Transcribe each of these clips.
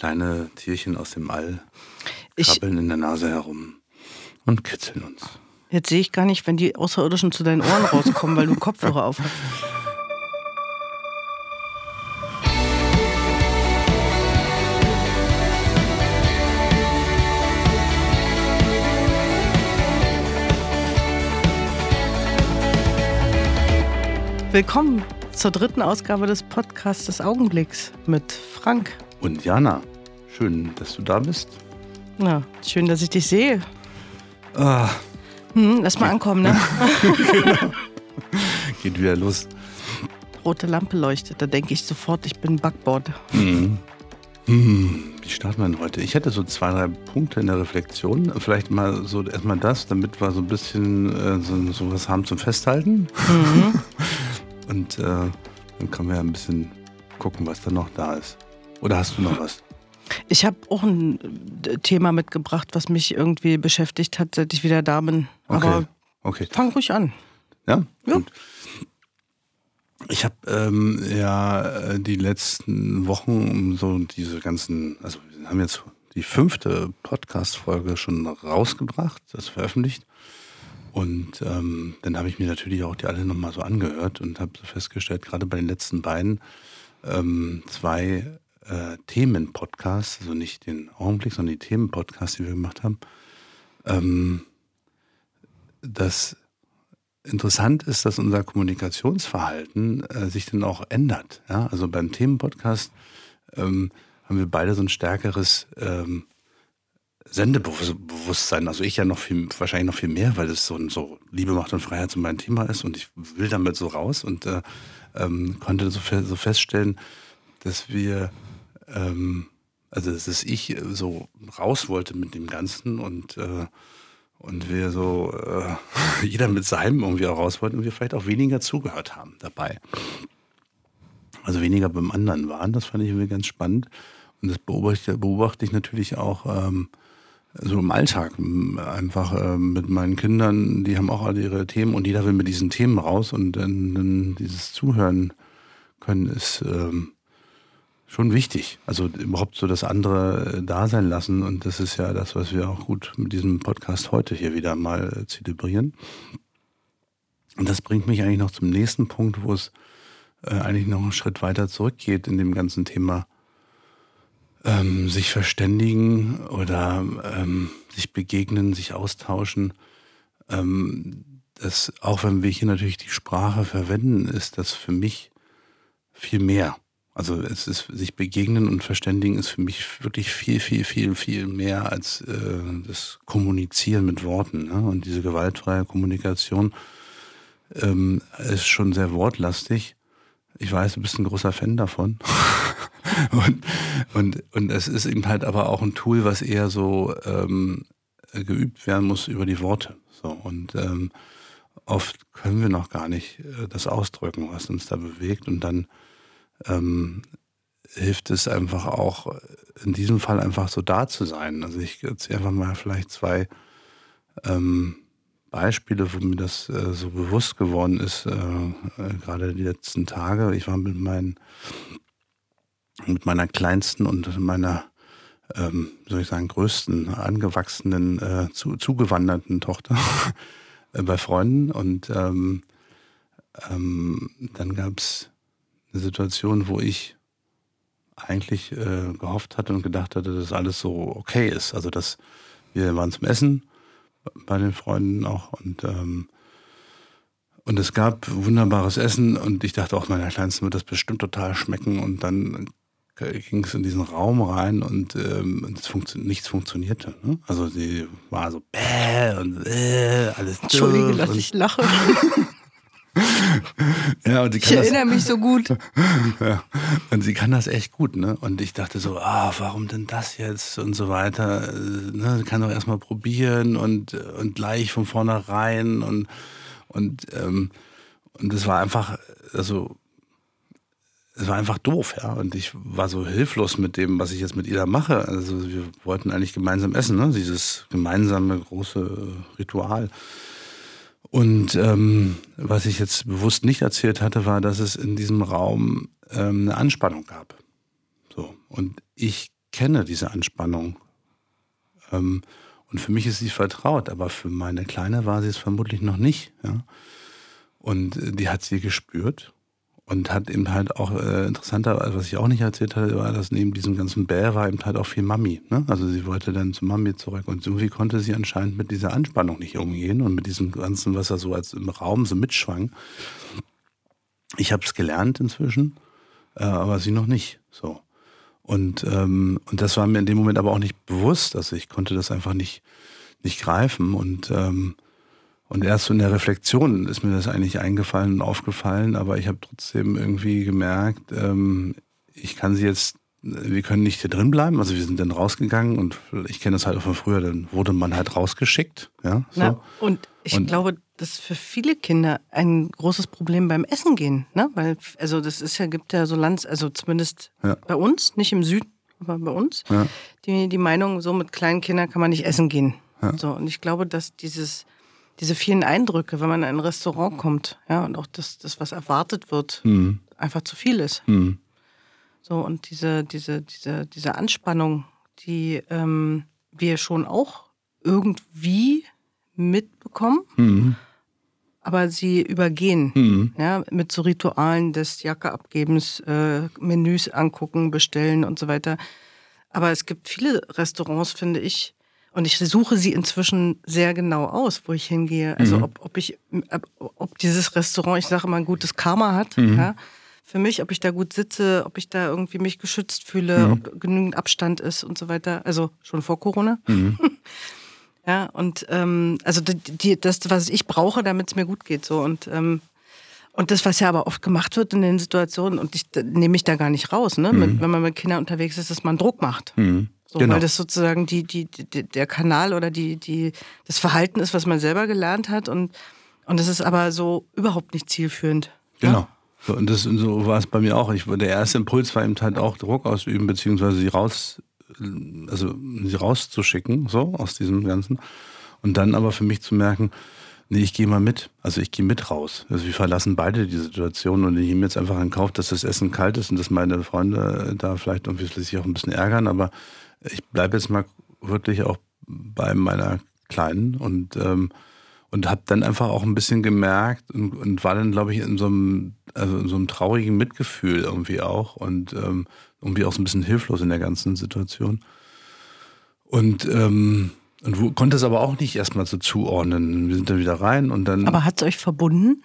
Kleine Tierchen aus dem All krabbeln ich, in der Nase herum und kitzeln uns. Jetzt sehe ich gar nicht, wenn die Außerirdischen zu deinen Ohren rauskommen, weil du Kopfhörer auf hast. Willkommen zur dritten Ausgabe des Podcasts des Augenblicks mit Frank. Und Jana. Schön, dass du da bist. Ja, schön, dass ich dich sehe. Ah. Hm, lass mal ankommen, ne? genau. Geht wieder los. Rote Lampe leuchtet, da denke ich sofort, ich bin Backboard. Mhm. Hm, wie starten wir denn heute? Ich hätte so zwei, drei Punkte in der Reflexion. Vielleicht mal so erstmal das, damit wir so ein bisschen äh, so, so was haben zum Festhalten. Mhm. Und äh, dann können wir ja ein bisschen gucken, was da noch da ist. Oder hast du noch was? Ich habe auch ein äh, Thema mitgebracht, was mich irgendwie beschäftigt hat, seit ich wieder da bin. Okay. Aber okay. fang ruhig an. Ja? ja. Gut. Ich habe ähm, ja äh, die letzten Wochen so diese ganzen, also wir haben jetzt die fünfte Podcast-Folge schon rausgebracht, das veröffentlicht. Und ähm, dann habe ich mir natürlich auch die alle nochmal so angehört und habe festgestellt, gerade bei den letzten beiden, ähm, zwei äh, Themen-Podcasts, also nicht den Augenblick, sondern die Themen-Podcasts, die wir gemacht haben, ähm, dass interessant ist, dass unser Kommunikationsverhalten äh, sich dann auch ändert. Ja? Also beim Themenpodcast ähm, haben wir beide so ein stärkeres ähm, Sendebewusstsein, also ich ja noch viel, wahrscheinlich noch viel mehr, weil es so, so Liebe, Macht und Freiheit so mein Thema ist und ich will damit so raus und äh, ähm, konnte so, so, feststellen, dass wir, ähm, also dass ich so raus wollte mit dem Ganzen und, äh, und wir so, äh, jeder mit seinem irgendwie auch raus wollten und wir vielleicht auch weniger zugehört haben dabei. Also weniger beim anderen waren, das fand ich irgendwie ganz spannend. Und das beobachte, beobachte ich natürlich auch ähm, so im Alltag einfach äh, mit meinen Kindern, die haben auch alle ihre Themen und jeder will mit diesen Themen raus und dann, dann dieses Zuhören können ist ähm, schon wichtig. Also überhaupt so das andere äh, da sein lassen und das ist ja das, was wir auch gut mit diesem Podcast heute hier wieder mal äh, zelebrieren. Und das bringt mich eigentlich noch zum nächsten Punkt, wo es äh, eigentlich noch einen Schritt weiter zurückgeht in dem ganzen Thema ähm, sich verständigen oder ähm, sich begegnen, sich austauschen. Ähm, das, auch wenn wir hier natürlich die Sprache verwenden, ist das für mich viel mehr. Also es ist sich begegnen und verständigen ist für mich wirklich viel, viel, viel, viel mehr als äh, das Kommunizieren mit Worten. Ne? Und diese gewaltfreie Kommunikation ähm, ist schon sehr wortlastig. Ich weiß, du bist ein großer Fan davon. und, und, und es ist eben halt aber auch ein Tool, was eher so ähm, geübt werden muss über die Worte. So, und ähm, oft können wir noch gar nicht äh, das ausdrücken, was uns da bewegt. Und dann ähm, hilft es einfach auch, in diesem Fall einfach so da zu sein. Also ich erzähle einfach mal vielleicht zwei ähm, Beispiele, wo mir das äh, so bewusst geworden ist, äh, äh, gerade die letzten Tage. Ich war mit meinen mit meiner kleinsten und meiner, ähm, soll ich sagen, größten, angewachsenen, äh, zu, zugewanderten Tochter bei Freunden. Und ähm, ähm, dann gab es eine Situation, wo ich eigentlich äh, gehofft hatte und gedacht hatte, dass alles so okay ist. Also dass wir waren zum Essen bei den Freunden auch und ähm, und es gab wunderbares Essen und ich dachte auch, meiner Kleinsten wird das bestimmt total schmecken. Und dann ging es in diesen Raum rein und ähm, funktio nichts funktionierte. Ne? Also sie war so bäh und äh, alles Entschuldige, dass ich lache. ja, und sie kann ich erinnere das, mich so gut. ja, und sie kann das echt gut, ne? Und ich dachte so, ah, warum denn das jetzt und so weiter. Ne? Sie kann doch erstmal probieren und, und gleich von vornherein und und ähm, und es war einfach, also es war einfach doof, ja. Und ich war so hilflos mit dem, was ich jetzt mit ihr da mache. Also wir wollten eigentlich gemeinsam essen, ne? Dieses gemeinsame große Ritual. Und ähm, was ich jetzt bewusst nicht erzählt hatte, war, dass es in diesem Raum ähm, eine Anspannung gab. So. Und ich kenne, diese Anspannung. Ähm, und für mich ist sie vertraut, aber für meine Kleine war sie es vermutlich noch nicht. Ja? Und äh, die hat sie gespürt und hat eben halt auch äh, interessanter, was ich auch nicht erzählt hatte, war, dass neben diesem ganzen Bär war eben halt auch viel Mami. Ne? Also sie wollte dann zu Mami zurück und irgendwie konnte sie anscheinend mit dieser Anspannung nicht umgehen und mit diesem ganzen, was er so als im Raum so mitschwang. Ich habe es gelernt inzwischen, äh, aber sie noch nicht. So. Und, ähm, und das war mir in dem Moment aber auch nicht bewusst. Also ich konnte das einfach nicht, nicht greifen. Und ähm, und erst so in der Reflexion ist mir das eigentlich eingefallen und aufgefallen, aber ich habe trotzdem irgendwie gemerkt, ähm, ich kann sie jetzt, wir können nicht hier drin bleiben. Also wir sind dann rausgegangen und ich kenne das halt auch von früher, dann wurde man halt rausgeschickt. Ja, so. Na, und ich und, glaube, das ist für viele Kinder ein großes Problem beim Essen gehen. Ne? Weil, also das ist ja, gibt ja so Land, also zumindest ja. bei uns, nicht im Süden, aber bei uns, ja. die, die Meinung, so mit kleinen Kindern kann man nicht essen gehen. Ja. So, und ich glaube, dass dieses diese vielen Eindrücke, wenn man in ein Restaurant kommt, ja, und auch das, das was erwartet wird, mhm. einfach zu viel ist. Mhm. So, und diese, diese, diese, diese Anspannung, die ähm, wir schon auch irgendwie mitbekommen, mhm. aber sie übergehen, mhm. ja, mit so Ritualen des Jackeabgebens, äh, Menüs angucken, bestellen und so weiter. Aber es gibt viele Restaurants, finde ich, und ich suche sie inzwischen sehr genau aus, wo ich hingehe. Also mhm. ob, ob ich, ob dieses Restaurant, ich sage immer, ein gutes Karma hat, mhm. ja, für mich, ob ich da gut sitze, ob ich da irgendwie mich geschützt fühle, mhm. ob genügend Abstand ist und so weiter. Also schon vor Corona. Mhm. ja, und ähm, also die, das, was ich brauche, damit es mir gut geht. So und ähm, und das, was ja aber oft gemacht wird in den Situationen, und ich nehme mich da gar nicht raus, ne? Mhm. wenn man mit Kindern unterwegs ist, dass man Druck macht. Mhm. So, genau. Weil das sozusagen die, die, die, der Kanal oder die, die, das Verhalten ist, was man selber gelernt hat. Und, und das ist aber so überhaupt nicht zielführend. Genau. Ja? So, und das, so war es bei mir auch. Ich, der erste Impuls war eben halt auch Druck ausüben, beziehungsweise sie raus, also sie rauszuschicken, so aus diesem Ganzen. Und dann aber für mich zu merken, nee, ich gehe mal mit. Also ich gehe mit raus. Also wir verlassen beide die Situation und ich nehme jetzt einfach in Kauf, dass das Essen kalt ist und dass meine Freunde da vielleicht irgendwie sich auch ein bisschen ärgern, aber ich bleibe jetzt mal wirklich auch bei meiner Kleinen und, ähm, und habe dann einfach auch ein bisschen gemerkt und, und war dann, glaube ich, in so einem, also in so einem traurigen Mitgefühl irgendwie auch und ähm, irgendwie auch so ein bisschen hilflos in der ganzen Situation. Und, ähm, und wo, konnte es aber auch nicht erstmal so zuordnen. Wir sind dann wieder rein und dann. Aber hat es euch verbunden?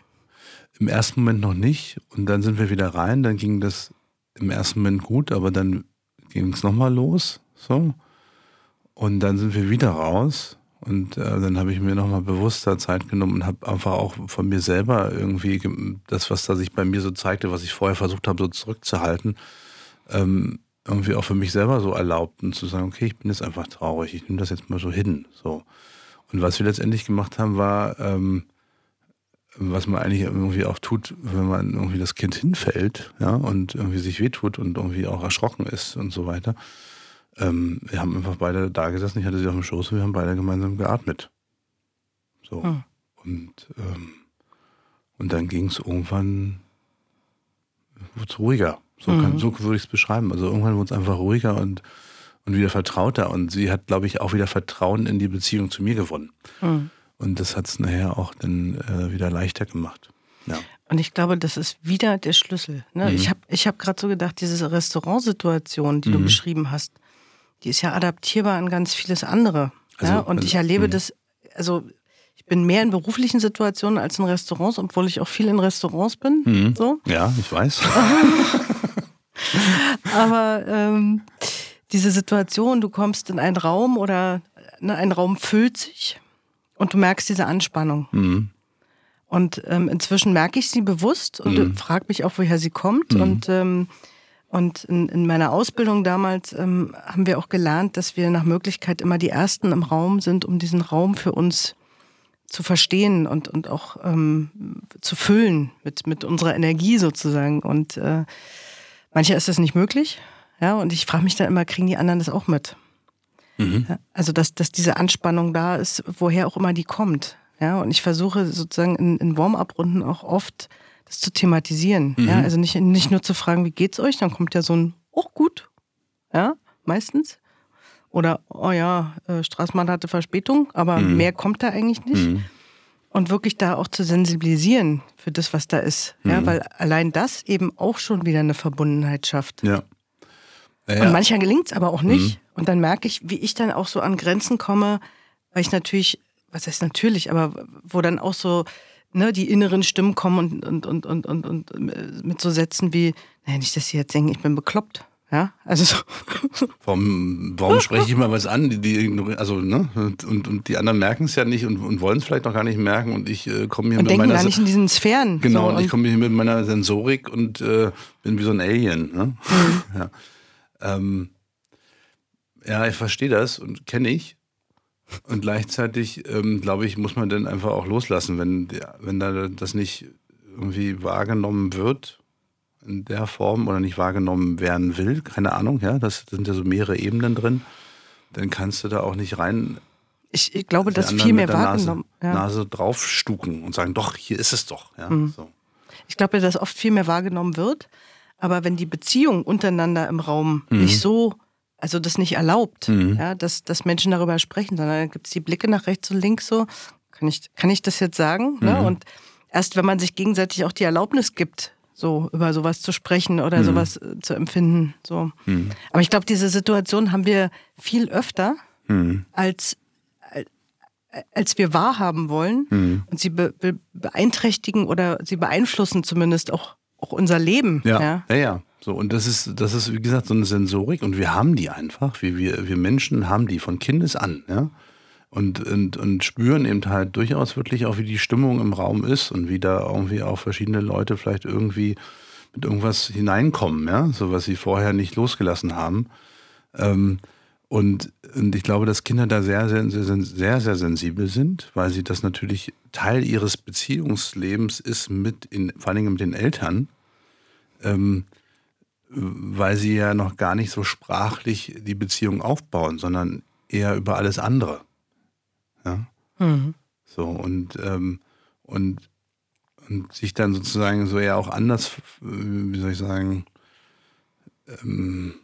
Im ersten Moment noch nicht. Und dann sind wir wieder rein. Dann ging das im ersten Moment gut, aber dann ging es nochmal los. So. Und dann sind wir wieder raus. Und äh, dann habe ich mir nochmal bewusster Zeit genommen und habe einfach auch von mir selber irgendwie das, was da sich bei mir so zeigte, was ich vorher versucht habe, so zurückzuhalten, ähm, irgendwie auch für mich selber so erlaubt und zu sagen, okay, ich bin jetzt einfach traurig, ich nehme das jetzt mal so hin. So. Und was wir letztendlich gemacht haben, war, ähm, was man eigentlich irgendwie auch tut, wenn man irgendwie das Kind hinfällt, ja, und irgendwie sich wehtut und irgendwie auch erschrocken ist und so weiter ähm, wir haben einfach beide da gesessen, ich hatte sie auf dem Schoß und wir haben beide gemeinsam geatmet. So. Hm. Und, ähm, und dann ging es irgendwann ruhiger. So, mhm. so würde ich es beschreiben. Also irgendwann wurde es einfach ruhiger und, und wieder vertrauter. Und sie hat, glaube ich, auch wieder Vertrauen in die Beziehung zu mir gewonnen. Mhm. Und das hat es nachher auch dann äh, wieder leichter gemacht. Ja. Und ich glaube, das ist wieder der Schlüssel. Ne? Mhm. Ich habe ich hab gerade so gedacht, diese Restaurantsituation, die du mhm. beschrieben hast, die ist ja adaptierbar an ganz vieles andere. Also, ja? Und also, ich erlebe mh. das, also ich bin mehr in beruflichen Situationen als in Restaurants, obwohl ich auch viel in Restaurants bin. Mhm. So. Ja, ich weiß. Aber ähm, diese Situation, du kommst in einen Raum oder ne, ein Raum füllt sich und du merkst diese Anspannung. Mhm. Und ähm, inzwischen merke ich sie bewusst und mhm. frage mich auch, woher sie kommt. Mhm. Und ähm, und in, in meiner Ausbildung damals ähm, haben wir auch gelernt, dass wir nach Möglichkeit immer die Ersten im Raum sind, um diesen Raum für uns zu verstehen und, und auch ähm, zu füllen mit, mit unserer Energie sozusagen. Und äh, mancher ist das nicht möglich. Ja, und ich frage mich dann immer, kriegen die anderen das auch mit? Mhm. Ja, also, dass, dass diese Anspannung da ist, woher auch immer die kommt. Ja, und ich versuche sozusagen in, in Warm-up-Runden auch oft das zu thematisieren. Mhm. Ja, also nicht, nicht nur zu fragen, wie geht's euch, dann kommt ja so ein, oh gut, ja, meistens. Oder, oh ja, äh, Straßmann hatte Verspätung, aber mhm. mehr kommt da eigentlich nicht. Und wirklich da auch zu sensibilisieren für das, was da ist. Mhm. Ja, weil allein das eben auch schon wieder eine Verbundenheit schafft. Ja. ja, ja. Und manchmal gelingt es aber auch nicht. Mhm. Und dann merke ich, wie ich dann auch so an Grenzen komme, weil ich natürlich, was heißt natürlich, aber wo dann auch so ne, die inneren Stimmen kommen und, und, und, und, und, und äh, mit so Sätzen wie, naja, nicht, dass sie jetzt denken, ich bin bekloppt. Ja, also so. Warum, warum spreche ich mal was an? Die, die, also, ne? Und, und die anderen merken es ja nicht und, und wollen es vielleicht noch gar nicht merken. Und ich äh, komme hier und mit denken meiner. gar nicht in diesen Sphären. Genau, so, und, ich komme hier mit meiner Sensorik und äh, bin wie so ein Alien. Ne? Mhm. ja. Ähm, ja, ich verstehe das und kenne ich. Und gleichzeitig, ähm, glaube ich, muss man dann einfach auch loslassen, wenn, wenn da das nicht irgendwie wahrgenommen wird in der Form oder nicht wahrgenommen werden will, keine Ahnung, ja, das sind ja so mehrere Ebenen drin, dann kannst du da auch nicht rein. Ich, ich glaube, das viel mehr wahrgenommen. Nase, ja. Nase draufstucken und sagen, doch, hier ist es doch. Ja, mhm. so. Ich glaube, dass oft viel mehr wahrgenommen wird, aber wenn die Beziehung untereinander im Raum mhm. nicht so also das nicht erlaubt, mhm. ja, dass, dass Menschen darüber sprechen, sondern dann gibt es die Blicke nach rechts und links so, kann ich, kann ich das jetzt sagen? Ne? Mhm. Ne? Und erst wenn man sich gegenseitig auch die Erlaubnis gibt, so über sowas zu sprechen oder mhm. sowas äh, zu empfinden. So. Mhm. Aber ich glaube, diese Situation haben wir viel öfter, mhm. als, als wir wahrhaben wollen. Mhm. Und sie be be beeinträchtigen oder sie beeinflussen zumindest auch, auch unser Leben. Ja, ja, ja. ja. So, und das ist, das ist, wie gesagt, so eine Sensorik und wir haben die einfach. Wir, wir, wir Menschen haben die von Kindes an, ja und, und, und spüren eben halt durchaus wirklich auch, wie die Stimmung im Raum ist und wie da irgendwie auch verschiedene Leute vielleicht irgendwie mit irgendwas hineinkommen, ja, so was sie vorher nicht losgelassen haben. Ähm, und, und ich glaube, dass Kinder da sehr, sehr, sehr, sehr, sehr sensibel sind, weil sie das natürlich Teil ihres Beziehungslebens ist mit, in, vor allen Dingen mit den Eltern, ähm, weil sie ja noch gar nicht so sprachlich die Beziehung aufbauen, sondern eher über alles andere. Ja? Mhm. So, und, ähm, und, und sich dann sozusagen so eher auch anders, wie soll ich sagen, ähm,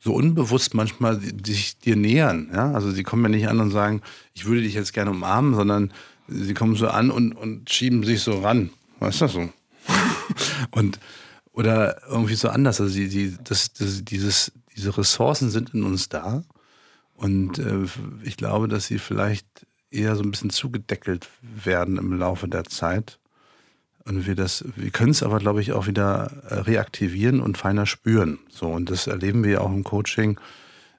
so unbewusst manchmal sich dir nähern. Ja? Also sie kommen ja nicht an und sagen, ich würde dich jetzt gerne umarmen, sondern sie kommen so an und, und schieben sich so ran. Weißt du so? und oder irgendwie so anders. Also die, die, das, das, dieses, diese Ressourcen sind in uns da. Und äh, ich glaube, dass sie vielleicht eher so ein bisschen zugedeckelt werden im Laufe der Zeit. Und wir das, wir können es aber, glaube ich, auch wieder äh, reaktivieren und feiner spüren. So, und das erleben wir ja auch im Coaching.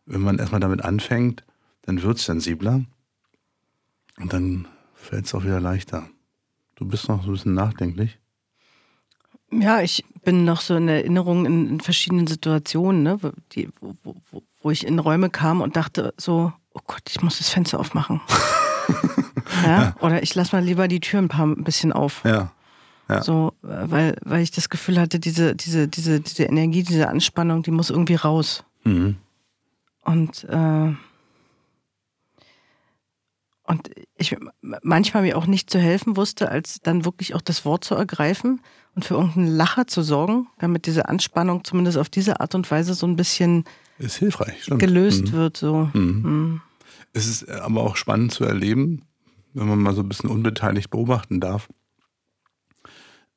Wenn man erstmal damit anfängt, dann wird es sensibler. Und dann fällt es auch wieder leichter. Du bist noch so ein bisschen nachdenklich. Ja, ich bin noch so in Erinnerung in, in verschiedenen Situationen, ne, die, wo, wo, wo ich in Räume kam und dachte so, oh Gott, ich muss das Fenster aufmachen. ja? ja? Oder ich lasse mal lieber die Tür ein paar ein bisschen auf. Ja. ja. So, weil, weil ich das Gefühl hatte, diese, diese, diese, diese Energie, diese Anspannung, die muss irgendwie raus. Mhm. Und, äh, und ich manchmal mir auch nicht zu helfen wusste, als dann wirklich auch das Wort zu ergreifen und für irgendeinen Lacher zu sorgen, damit diese Anspannung zumindest auf diese Art und Weise so ein bisschen ist hilfreich, stimmt. gelöst mhm. wird. So. Mhm. Mhm. Es ist aber auch spannend zu erleben, wenn man mal so ein bisschen unbeteiligt beobachten darf,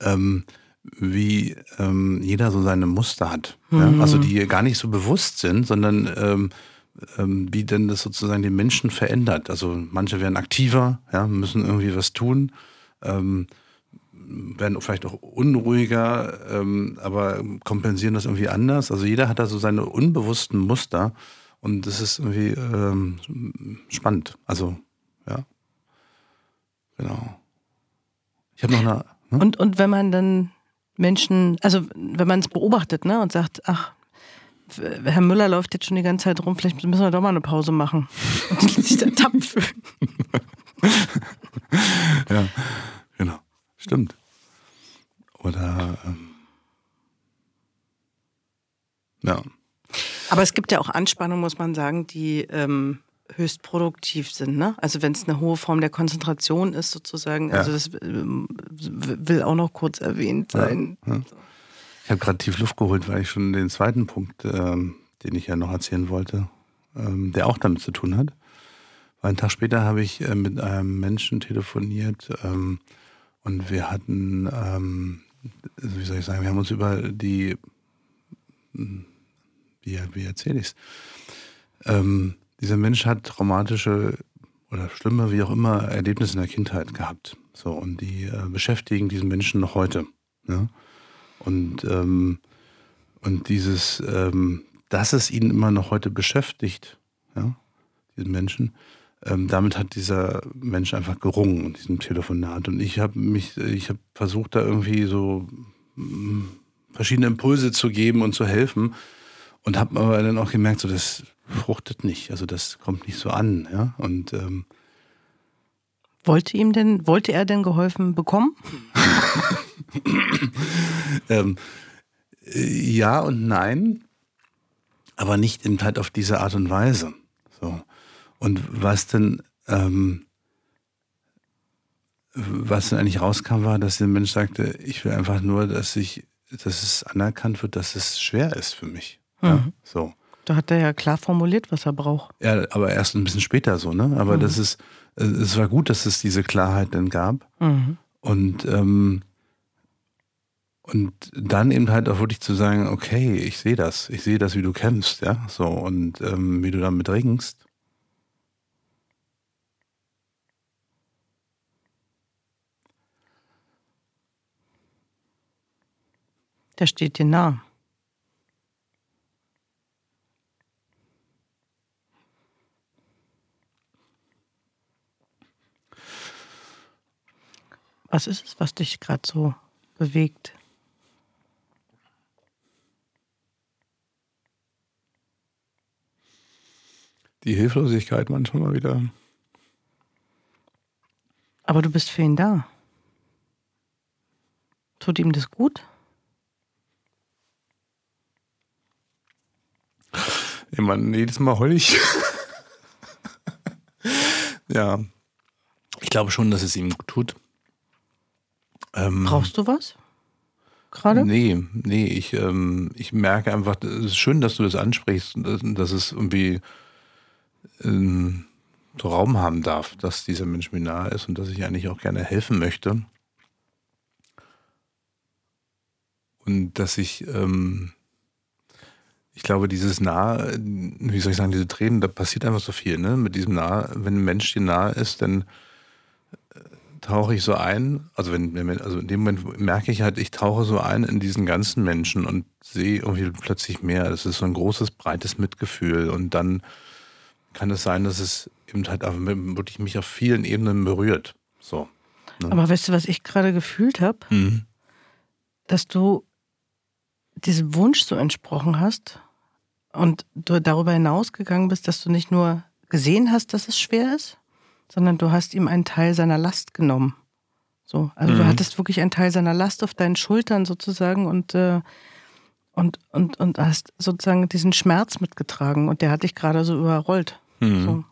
ähm, wie ähm, jeder so seine Muster hat. Mhm. Ja? Also die gar nicht so bewusst sind, sondern ähm, wie denn das sozusagen den Menschen verändert. Also manche werden aktiver, ja, müssen irgendwie was tun, ähm, werden vielleicht auch unruhiger, ähm, aber kompensieren das irgendwie anders. Also jeder hat da so seine unbewussten Muster und das ist irgendwie ähm, spannend. Also, ja. Genau. Ich habe noch eine. Hm? Und, und wenn man dann Menschen, also wenn man es beobachtet, ne, und sagt, ach, Herr Müller läuft jetzt schon die ganze Zeit rum, vielleicht müssen wir doch mal eine Pause machen. Und sich da fühlen. ja, genau. Stimmt. Oder ähm, ja. Aber es gibt ja auch Anspannungen, muss man sagen, die ähm, höchst produktiv sind. Ne? Also wenn es eine hohe Form der Konzentration ist, sozusagen. Ja. Also das ähm, will auch noch kurz erwähnt sein. Ja, ja. Ich habe gerade tief Luft geholt, weil ich schon den zweiten Punkt ähm, den ich ja noch erzählen wollte, ähm, der auch damit zu tun hat. Weil einen Tag später habe ich äh, mit einem Menschen telefoniert ähm, und wir hatten, ähm, wie soll ich sagen, wir haben uns über die, hm, wie, wie erzähle ich es? Ähm, dieser Mensch hat traumatische oder schlimme, wie auch immer, Erlebnisse in der Kindheit gehabt. So, und die äh, beschäftigen diesen Menschen noch heute. Ja? Und, ähm, und dieses, ähm, dass es ihn immer noch heute beschäftigt, ja, diesen Menschen, ähm, damit hat dieser Mensch einfach gerungen in diesem Telefonat. Und ich habe mich, ich habe versucht, da irgendwie so mm, verschiedene Impulse zu geben und zu helfen. Und habe aber dann auch gemerkt, so das fruchtet nicht. Also das kommt nicht so an. Ja? Und ähm, wollte ihm denn, wollte er denn geholfen bekommen? ähm, ja und nein, aber nicht in halt auf diese Art und Weise. So. Und was denn, ähm, was denn eigentlich rauskam, war, dass der Mensch sagte, ich will einfach nur, dass ich, dass es anerkannt wird, dass es schwer ist für mich. Mhm. Ja, so. Da hat er ja klar formuliert, was er braucht. Ja, aber erst ein bisschen später so, ne? Aber mhm. das ist, es war gut, dass es diese Klarheit dann gab. Mhm. Und, ähm, und dann eben halt auch wirklich zu sagen, okay, ich sehe das, ich sehe das, wie du kämpfst, ja, so, und ähm, wie du damit ringst. Der steht dir nah. Was ist es, was dich gerade so bewegt? Die Hilflosigkeit manchmal mal wieder. Aber du bist für ihn da. Tut ihm das gut? Ja, man, jedes Mal heul ich. ja. Ich glaube schon, dass es ihm gut tut. Ähm, Brauchst du was? Gerade? Nee, nee, ich, ähm, ich merke einfach, es ist schön, dass du das ansprichst, dass, dass es irgendwie ähm, so Raum haben darf, dass dieser Mensch mir nahe ist und dass ich eigentlich auch gerne helfen möchte. Und dass ich, ähm, ich glaube, dieses Nahe, wie soll ich sagen, diese Tränen, da passiert einfach so viel, ne? Mit diesem Nahe, wenn ein Mensch dir nahe ist, dann tauche ich so ein, also wenn, also in dem Moment merke ich halt, ich tauche so ein in diesen ganzen Menschen und sehe irgendwie plötzlich mehr. Das ist so ein großes, breites Mitgefühl und dann kann es sein, dass es eben halt wirklich mich auf vielen Ebenen berührt. So. Ne? Aber weißt du, was ich gerade gefühlt habe? Mhm. Dass du diesem Wunsch so entsprochen hast und du darüber hinausgegangen bist, dass du nicht nur gesehen hast, dass es schwer ist, sondern du hast ihm einen Teil seiner Last genommen. So, also mhm. du hattest wirklich einen Teil seiner Last auf deinen Schultern sozusagen und, äh, und, und, und hast sozusagen diesen Schmerz mitgetragen und der hat dich gerade so überrollt. Mhm. So.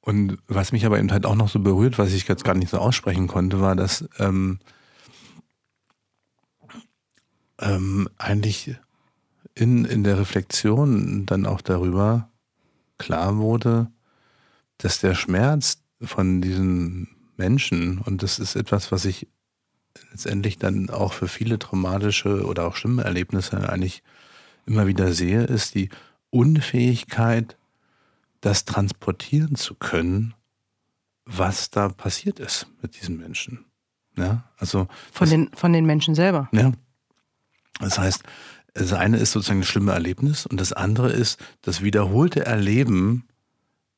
Und was mich aber eben halt auch noch so berührt, was ich jetzt gar nicht so aussprechen konnte, war, dass ähm, ähm, eigentlich in, in der Reflexion dann auch darüber klar wurde, dass der Schmerz von diesen Menschen, und das ist etwas, was ich letztendlich dann auch für viele traumatische oder auch schlimme Erlebnisse eigentlich immer wieder sehe, ist die Unfähigkeit, das transportieren zu können, was da passiert ist mit diesen Menschen. Ja, also von, das, den, von den Menschen selber. Ja. Das heißt, das eine ist sozusagen das schlimme Erlebnis und das andere ist das wiederholte Erleben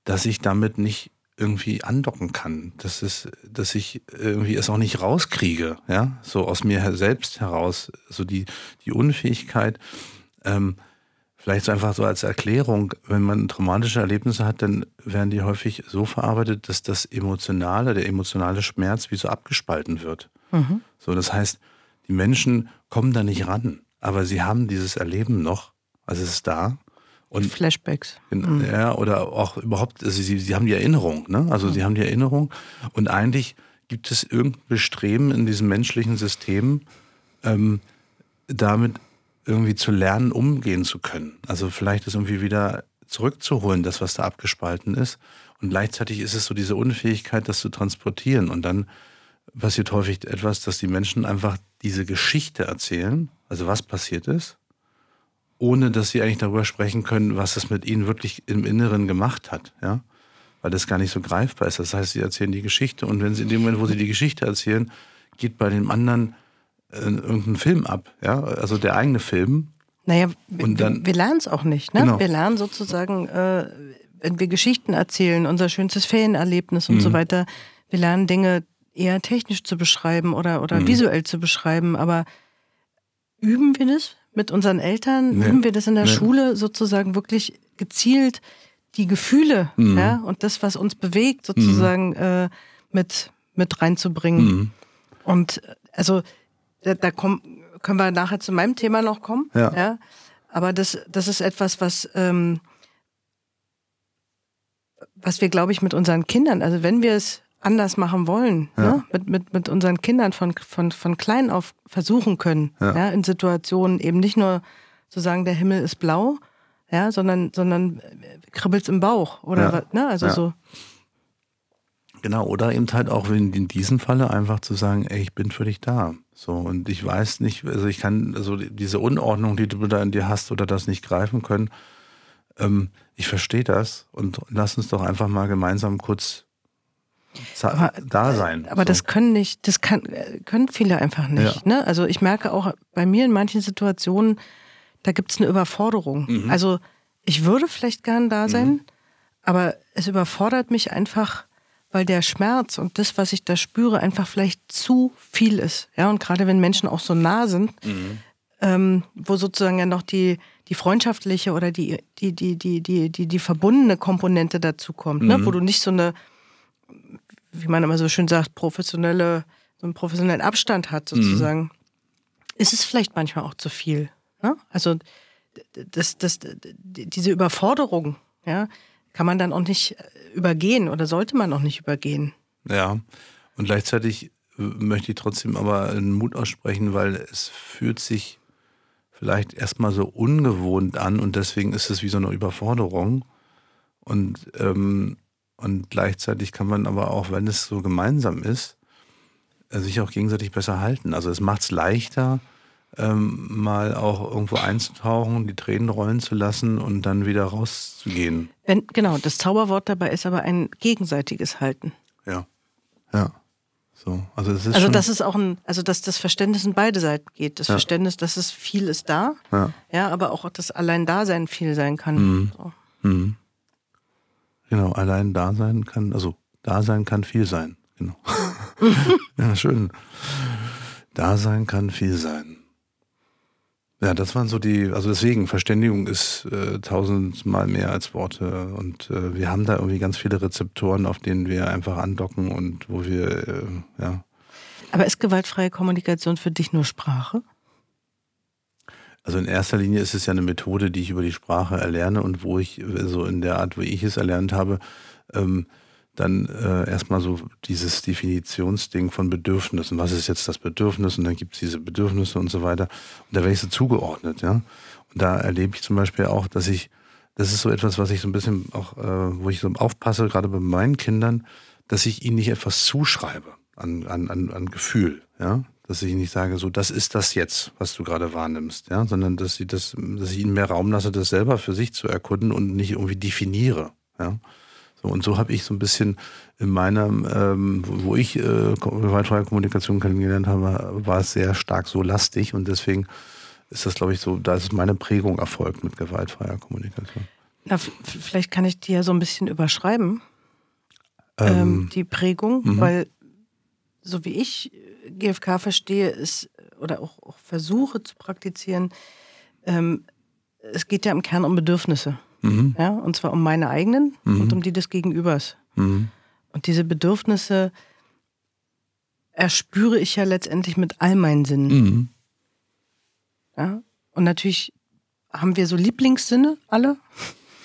dass ich damit nicht irgendwie andocken kann, dass es, dass ich irgendwie es auch nicht rauskriege, ja, so aus mir selbst heraus, so die die Unfähigkeit, ähm, vielleicht so einfach so als Erklärung, wenn man traumatische Erlebnisse hat, dann werden die häufig so verarbeitet, dass das emotionale, der emotionale Schmerz wie so abgespalten wird. Mhm. So, das heißt, die Menschen kommen da nicht ran, aber sie haben dieses Erleben noch, also es ist da und Flashbacks. Mhm. Ja, oder auch überhaupt, also sie, sie haben die Erinnerung, ne? Also mhm. sie haben die Erinnerung und eigentlich gibt es irgendein Bestreben in diesem menschlichen System, ähm, damit irgendwie zu lernen, umgehen zu können. Also vielleicht das irgendwie wieder zurückzuholen, das, was da abgespalten ist. Und gleichzeitig ist es so diese Unfähigkeit, das zu transportieren. Und dann passiert häufig etwas, dass die Menschen einfach diese Geschichte erzählen, also was passiert ist, ohne dass sie eigentlich darüber sprechen können, was es mit ihnen wirklich im Inneren gemacht hat, ja. Weil das gar nicht so greifbar ist. Das heißt, sie erzählen die Geschichte und wenn sie in dem Moment, wo sie die Geschichte erzählen, geht bei dem anderen äh, irgendein Film ab, ja, also der eigene Film. Naja, und dann, wir, lernen es auch nicht, ne? Genau. Wir lernen sozusagen, äh, wenn wir Geschichten erzählen, unser schönstes Ferienerlebnis und mhm. so weiter, wir lernen Dinge eher technisch zu beschreiben oder, oder mhm. visuell zu beschreiben, aber üben wir das mit unseren Eltern? Nee. Üben wir das in der nee. Schule sozusagen wirklich gezielt die Gefühle mhm. ja, und das, was uns bewegt, sozusagen mhm. äh, mit, mit reinzubringen? Mhm. Und also da, da kommen, können wir nachher zu meinem Thema noch kommen. Ja. ja? Aber das, das ist etwas, was, ähm, was wir, glaube ich, mit unseren Kindern, also wenn wir es anders machen wollen, ja. ne? mit, mit, mit unseren Kindern von, von, von klein auf versuchen können, ja. ja. in Situationen eben nicht nur zu sagen, der Himmel ist blau, ja, sondern, sondern kribbelt's im Bauch oder ja. ne? Also so. Genau, oder eben halt auch in, in diesem Falle einfach zu sagen, ey, ich bin für dich da. So, und ich weiß nicht, also ich kann, also diese Unordnung, die du da in dir hast oder das nicht greifen können, ähm, ich verstehe das und lass uns doch einfach mal gemeinsam kurz aber, da sein. Aber so. das können nicht, das kann, können viele einfach nicht. Ja. Ne? Also ich merke auch bei mir in manchen Situationen, da gibt es eine Überforderung. Mhm. Also ich würde vielleicht gern da sein, mhm. aber es überfordert mich einfach, weil der Schmerz und das, was ich da spüre, einfach vielleicht zu viel ist. Ja, und gerade wenn Menschen auch so nah sind, mhm. ähm, wo sozusagen ja noch die, die freundschaftliche oder die, die, die, die, die, die, die verbundene Komponente dazu kommt, ne? wo mhm. du nicht so eine wie man immer so schön sagt, professionelle, so einen professionellen Abstand hat, mhm. sozusagen, mhm. ist es vielleicht manchmal auch zu viel. Ne? Also das, das, diese Überforderung, ja, kann man dann auch nicht äh, übergehen oder sollte man auch nicht übergehen. Ja, und gleichzeitig äh, möchte ich trotzdem aber einen Mut aussprechen, weil es fühlt sich vielleicht erstmal so ungewohnt an und deswegen ist es wie so eine Überforderung. Und ähm, und gleichzeitig kann man aber auch, wenn es so gemeinsam ist, äh, sich auch gegenseitig besser halten. Also es macht es leichter, ähm, mal auch irgendwo einzutauchen, die Tränen rollen zu lassen und dann wieder rauszugehen. Wenn, genau, das Zauberwort dabei ist aber ein gegenseitiges Halten. Ja. Ja. So, also es ist also das ist auch ein, also dass das Verständnis in beide Seiten geht. Das ja. Verständnis, dass es viel ist da, ja. ja, aber auch das Allein-Dasein viel sein kann. Mhm. So. Mhm. Genau, allein da sein kann, also da sein kann viel sein. Genau. ja, schön. Da sein kann viel sein. Ja, das waren so die, also deswegen, Verständigung ist äh, tausendmal mehr als Worte und äh, wir haben da irgendwie ganz viele Rezeptoren, auf denen wir einfach andocken und wo wir, äh, ja. Aber ist gewaltfreie Kommunikation für dich nur Sprache? Also in erster Linie ist es ja eine Methode, die ich über die Sprache erlerne und wo ich so in der Art, wie ich es erlernt habe, ähm, dann äh, erstmal so dieses Definitionsding von Bedürfnissen. Was ist jetzt das Bedürfnis? Und dann gibt es diese Bedürfnisse und so weiter. Und da werde ich so zugeordnet, ja. Und da erlebe ich zum Beispiel auch, dass ich, das ist so etwas, was ich so ein bisschen auch, äh, wo ich so aufpasse, gerade bei meinen Kindern, dass ich ihnen nicht etwas zuschreibe an, an, an, an Gefühl, ja dass ich nicht sage, so, das ist das jetzt, was du gerade wahrnimmst, ja, sondern dass ich das, dass ich ihnen mehr Raum lasse, das selber für sich zu erkunden und nicht irgendwie definiere, ja. So, und so habe ich so ein bisschen in meiner, ähm, wo ich äh, gewaltfreie Kommunikation kennengelernt habe, war es sehr stark so lastig und deswegen ist das, glaube ich, so, da ist meine Prägung erfolgt mit gewaltfreier Kommunikation. Na, vielleicht kann ich die ja so ein bisschen überschreiben, ähm, ähm, die Prägung, -hmm. weil so wie ich GFK verstehe, ist oder auch, auch versuche zu praktizieren, ähm, es geht ja im Kern um Bedürfnisse. Mhm. Ja, und zwar um meine eigenen mhm. und um die des Gegenübers. Mhm. Und diese Bedürfnisse erspüre ich ja letztendlich mit all meinen Sinnen. Mhm. Ja, und natürlich haben wir so Lieblingssinne, alle.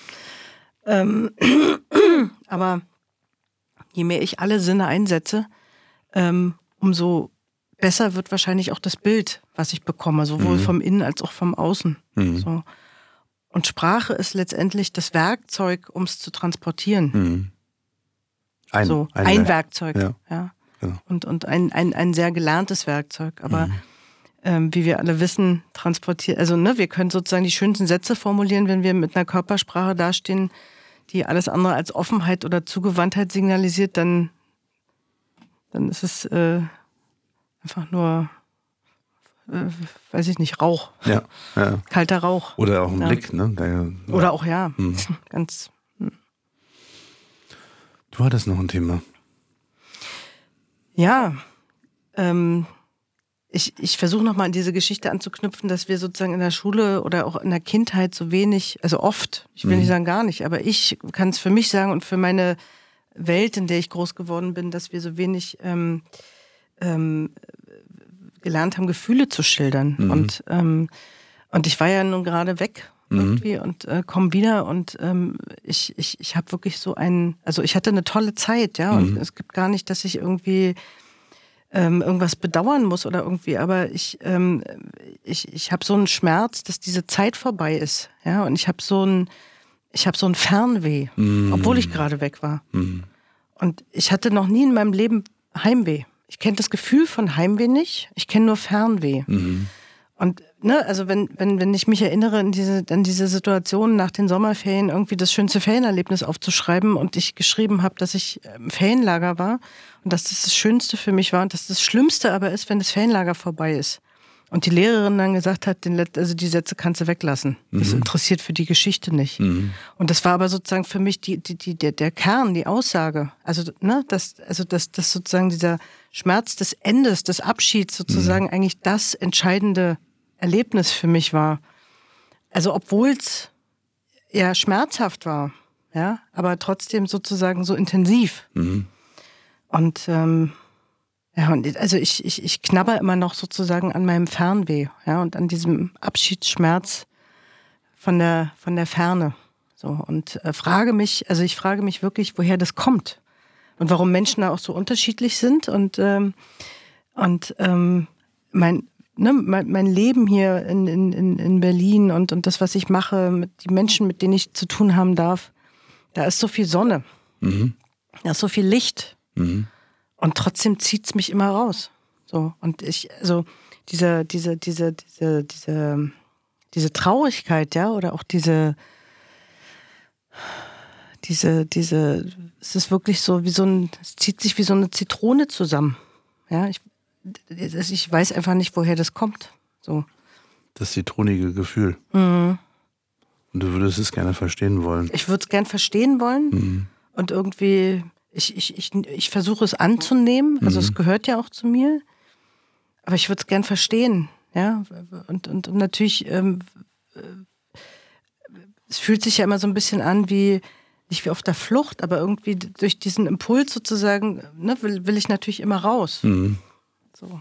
ähm, aber je mehr ich alle Sinne einsetze, ähm, umso besser wird wahrscheinlich auch das Bild, was ich bekomme, sowohl mhm. vom Innen als auch vom Außen. Mhm. So. Und Sprache ist letztendlich das Werkzeug, um es zu transportieren. Mhm. Ein, so, ein, ein Werkzeug. Ja. ja. Genau. Und, und ein, ein, ein sehr gelerntes Werkzeug. Aber mhm. ähm, wie wir alle wissen, transportiert, also ne, wir können sozusagen die schönsten Sätze formulieren, wenn wir mit einer Körpersprache dastehen, die alles andere als Offenheit oder Zugewandtheit signalisiert, dann, dann ist es äh, einfach nur äh, weiß ich nicht, Rauch. Ja, ja. Kalter Rauch. Oder auch ein ja. Blick, ne? Der, Oder auch, ja. Hm. Ganz. Hm. Du hattest noch ein Thema. Ja. Ähm, ich, ich versuche nochmal an diese Geschichte anzuknüpfen, dass wir sozusagen in der Schule oder auch in der Kindheit so wenig, also oft, ich will mhm. nicht sagen gar nicht, aber ich kann es für mich sagen und für meine Welt, in der ich groß geworden bin, dass wir so wenig ähm, ähm, gelernt haben, Gefühle zu schildern. Mhm. Und, ähm, und ich war ja nun gerade weg mhm. irgendwie und äh, komme wieder und ähm, ich, ich, ich habe wirklich so einen, also ich hatte eine tolle Zeit, ja, und mhm. es gibt gar nicht, dass ich irgendwie ähm, irgendwas bedauern muss oder irgendwie, aber ich, ähm, ich, ich habe so einen Schmerz, dass diese Zeit vorbei ist, ja, und ich habe so ein, ich habe so ein Fernweh, mhm. obwohl ich gerade weg war. Mhm. Und ich hatte noch nie in meinem Leben Heimweh. Ich kenne das Gefühl von Heimweh nicht. Ich kenne nur Fernweh. Mhm. Und ne, also wenn, wenn, wenn ich mich erinnere an diese, an diese Situation nach den Sommerferien, irgendwie das schönste Ferienerlebnis aufzuschreiben und ich geschrieben habe, dass ich im Ferienlager war und dass das das Schönste für mich war und dass das Schlimmste aber ist, wenn das Ferienlager vorbei ist. Und die Lehrerin dann gesagt hat, den Let also die Sätze kannst du weglassen. Mhm. Das interessiert für die Geschichte nicht. Mhm. Und das war aber sozusagen für mich die, die, die, der, der Kern, die Aussage. Also, ne, das, also das, das sozusagen dieser Schmerz des Endes, des Abschieds sozusagen mhm. eigentlich das entscheidende Erlebnis für mich war. Also, obwohl es ja schmerzhaft war, ja, aber trotzdem sozusagen so intensiv. Mhm. Und ähm, ja, und also ich, ich, ich knabber immer noch sozusagen an meinem Fernweh, ja, und an diesem Abschiedsschmerz von der, von der Ferne. So, und äh, frage mich, also ich frage mich wirklich, woher das kommt und warum Menschen da auch so unterschiedlich sind und, ähm, und ähm, mein, ne, mein, mein Leben hier in, in, in Berlin und, und das, was ich mache, mit die Menschen, mit denen ich zu tun haben darf, da ist so viel Sonne, mhm. da ist so viel Licht. Mhm. Und trotzdem zieht es mich immer raus. So. Und ich, also diese, diese, diese, diese, diese, diese Traurigkeit, ja, oder auch diese, diese, diese, es ist wirklich so wie so ein, es zieht sich wie so eine Zitrone zusammen. Ja, ich, ich weiß einfach nicht, woher das kommt. So. Das zitronige Gefühl. Mhm. Und du würdest es gerne verstehen wollen. Ich würde es gerne verstehen wollen. Mhm. Und irgendwie ich, ich, ich, ich versuche es anzunehmen, also mhm. es gehört ja auch zu mir, aber ich würde es gern verstehen. Ja, und, und, und natürlich, ähm, äh, es fühlt sich ja immer so ein bisschen an wie, nicht wie auf der Flucht, aber irgendwie durch diesen Impuls sozusagen, ne, will, will ich natürlich immer raus. Mhm. So.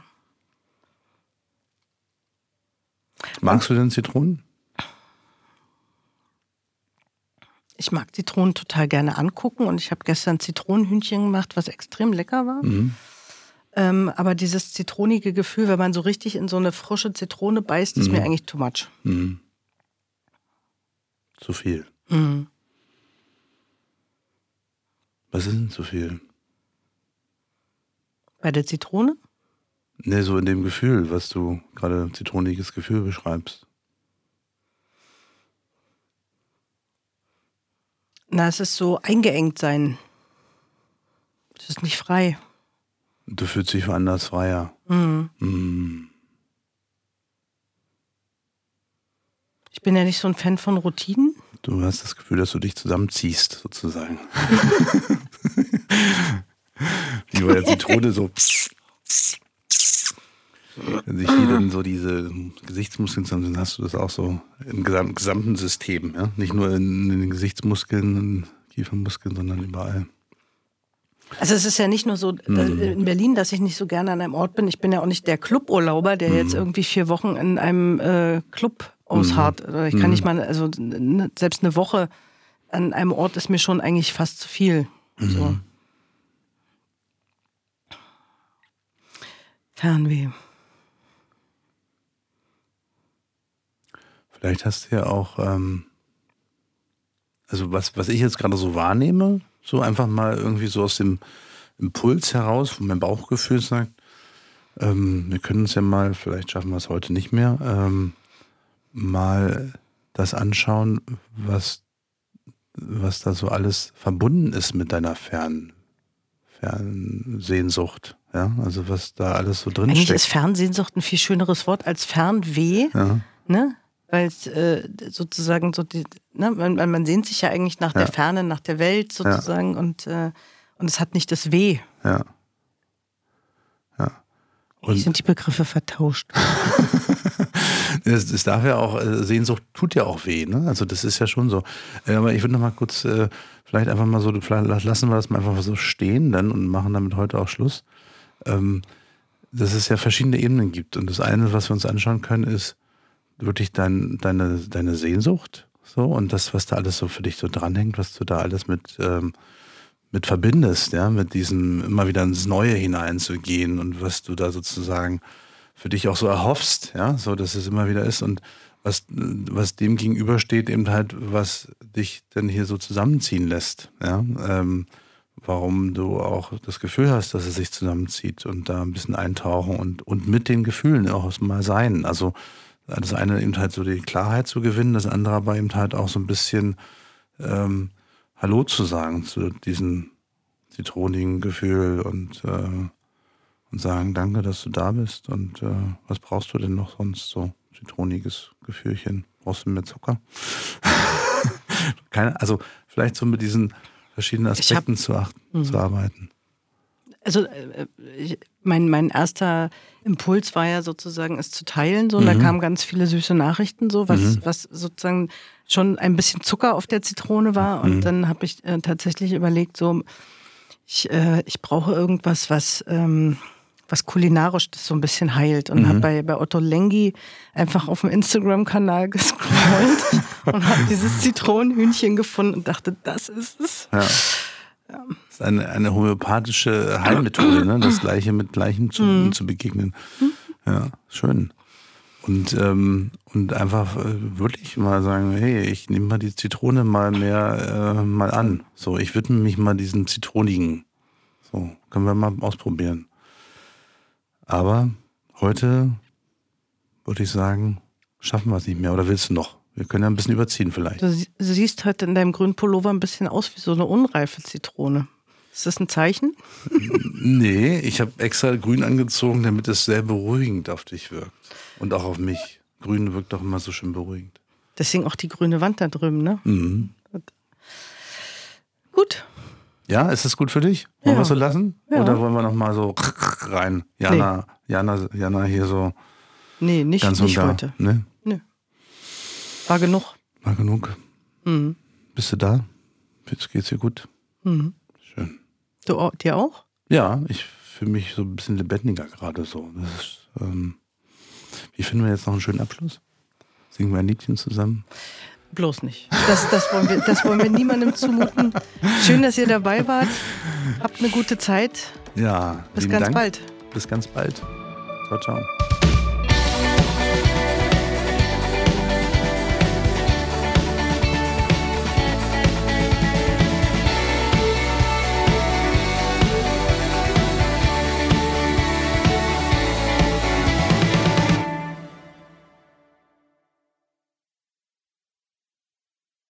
Magst du denn Zitronen? Ich mag Zitronen total gerne angucken und ich habe gestern Zitronenhühnchen gemacht, was extrem lecker war. Mhm. Ähm, aber dieses zitronige Gefühl, wenn man so richtig in so eine frische Zitrone beißt, ist mhm. mir eigentlich too much. Mhm. Zu viel. Mhm. Was ist denn zu viel? Bei der Zitrone? Ne, so in dem Gefühl, was du gerade zitroniges Gefühl beschreibst. Na, es ist so eingeengt sein. Es ist nicht frei. Du fühlst dich woanders freier. Mhm. Mhm. Ich bin ja nicht so ein Fan von Routinen. Du hast das Gefühl, dass du dich zusammenziehst, sozusagen. Wie bei der Zitrone so. Wenn sich hier dann so diese Gesichtsmuskeln zusammen dann hast du das auch so im gesamten System. Ja? Nicht nur in, in den Gesichtsmuskeln, in Kiefermuskeln, sondern überall. Also es ist ja nicht nur so mhm. in Berlin, dass ich nicht so gerne an einem Ort bin. Ich bin ja auch nicht der Cluburlauber, der mhm. jetzt irgendwie vier Wochen in einem äh, Club ausharrt. Mhm. Ich kann nicht mal, also ne, selbst eine Woche an einem Ort ist mir schon eigentlich fast zu viel. So. Fernweh. Vielleicht hast du ja auch, ähm, also was, was ich jetzt gerade so wahrnehme, so einfach mal irgendwie so aus dem Impuls heraus, wo mein Bauchgefühl sagt, ähm, wir können uns ja mal, vielleicht schaffen wir es heute nicht mehr, ähm, mal das anschauen, was, was da so alles verbunden ist mit deiner Fern, Fernsehnsucht. Ja, also was da alles so drin Eigentlich steckt. ist Fernsehnsucht ein viel schöneres Wort als Fernweh. Ja. Ne? Weil es äh, sozusagen so die, ne, man, man sehnt sich ja eigentlich nach ja. der Ferne, nach der Welt sozusagen ja. und, äh, und es hat nicht das Weh. Ja. Ja. Und sind die Begriffe vertauscht. es, es, darf ja auch, äh, Sehnsucht tut ja auch weh, ne? Also das ist ja schon so. Äh, aber ich würde noch mal kurz, äh, vielleicht einfach mal so, vielleicht lassen wir das mal einfach so stehen dann und machen damit heute auch Schluss. Ähm, dass es ja verschiedene Ebenen gibt. Und das eine, was wir uns anschauen können, ist, wirklich dein, deine, deine Sehnsucht so und das, was da alles so für dich so dranhängt, was du da alles mit, ähm, mit verbindest, ja, mit diesem immer wieder ins Neue hineinzugehen und was du da sozusagen für dich auch so erhoffst, ja, so dass es immer wieder ist und was, was dem gegenübersteht, eben halt, was dich denn hier so zusammenziehen lässt, ja, ähm, warum du auch das Gefühl hast, dass es sich zusammenzieht und da ein bisschen eintauchen und, und mit den Gefühlen auch mal sein. Also das eine eben halt so die Klarheit zu gewinnen, das andere aber eben halt auch so ein bisschen ähm, Hallo zu sagen zu diesem zitronigen Gefühl und, äh, und sagen, danke, dass du da bist und äh, was brauchst du denn noch sonst so zitroniges Gefühlchen? Brauchst du mehr Zucker? Keine, also vielleicht so mit diesen verschiedenen Aspekten hab, zu, achten, mhm. zu arbeiten. Also äh, ich, mein, mein erster Impuls war ja sozusagen, es zu teilen. So, und mhm. da kamen ganz viele süße Nachrichten, so, was, mhm. was sozusagen schon ein bisschen Zucker auf der Zitrone war. Und mhm. dann habe ich äh, tatsächlich überlegt, so, ich, äh, ich brauche irgendwas, was, ähm, was kulinarisch das so ein bisschen heilt. Und mhm. habe bei, bei Otto Lengi einfach auf dem Instagram-Kanal gescrollt und habe dieses Zitronenhühnchen gefunden und dachte, das ist es. Ja. Ja. Das ist eine, eine homöopathische Heilmethode, ne? das Gleiche mit Gleichem zu, mhm. zu begegnen. Ja, schön. Und, ähm, und einfach äh, wirklich mal sagen, hey, ich nehme mal die Zitrone mal mehr äh, mal an. So, ich widme mich mal diesem Zitronigen. So, können wir mal ausprobieren. Aber heute würde ich sagen, schaffen wir es nicht mehr. Oder willst du noch? Wir können ja ein bisschen überziehen vielleicht. Du siehst heute in deinem grünen Pullover ein bisschen aus wie so eine unreife Zitrone. Ist das ein Zeichen? nee, ich habe extra grün angezogen, damit es sehr beruhigend auf dich wirkt. Und auch auf mich. Grün wirkt doch immer so schön beruhigend. Deswegen auch die grüne Wand da drüben, ne? Mhm. Gut. Ja, ist das gut für dich? Wollen ja. wir es so lassen? Ja. Oder wollen wir noch mal so rein? Jana, nee. Jana, Jana hier so. Nee, nicht, ganz nicht heute. Nee? War genug. War genug. Mhm. Bist du da? Jetzt geht's dir gut. Mhm. Schön. Du dir auch? Ja, ich fühle mich so ein bisschen lebendiger gerade so. Ist, ähm, wie finden wir jetzt noch einen schönen Abschluss? Singen wir ein Liedchen zusammen? Bloß nicht. Das, das, wollen wir, das wollen wir niemandem zumuten. Schön, dass ihr dabei wart. Habt eine gute Zeit. Ja. Bis ganz Dank. bald. Bis ganz bald. Ciao, ciao.